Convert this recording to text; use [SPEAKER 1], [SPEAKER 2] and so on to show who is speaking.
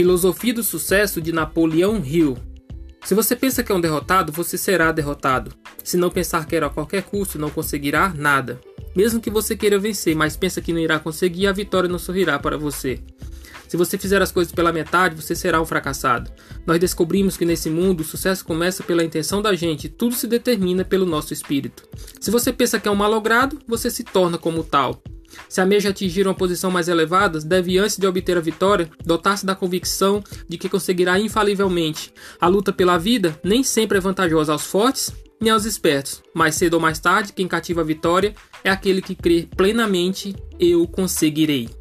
[SPEAKER 1] Filosofia do sucesso de Napoleão Hill. Se você pensa que é um derrotado, você será derrotado. Se não pensar que era a qualquer custo, não conseguirá nada. Mesmo que você queira vencer, mas pensa que não irá conseguir, a vitória não sorrirá para você. Se você fizer as coisas pela metade, você será um fracassado. Nós descobrimos que nesse mundo o sucesso começa pela intenção da gente, tudo se determina pelo nosso espírito. Se você pensa que é um malogrado, você se torna como tal. Se almeja atingir uma posição mais elevada, deve, antes de obter a vitória, dotar-se da convicção de que conseguirá infalivelmente. A luta pela vida nem sempre é vantajosa aos fortes nem aos espertos. Mais cedo ou mais tarde, quem cativa a vitória é aquele que crê plenamente: eu conseguirei.